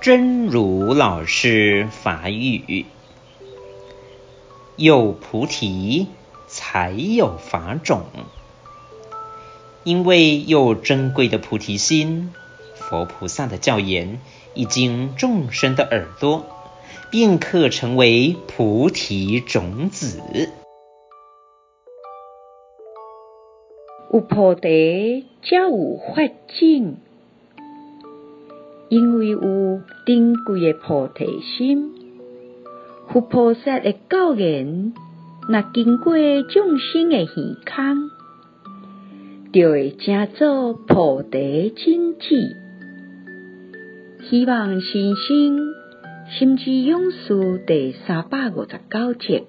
真如老师法语：有菩提，才有法种。因为有珍贵的菩提心，佛菩萨的教言一经众生的耳朵，便可成为菩提种子。有菩提，才有法境。因为有珍贵的菩提心，佛菩萨的教言若经过众生的耳孔，就会成做菩提种子。希望新生心之勇士第三百五十九集。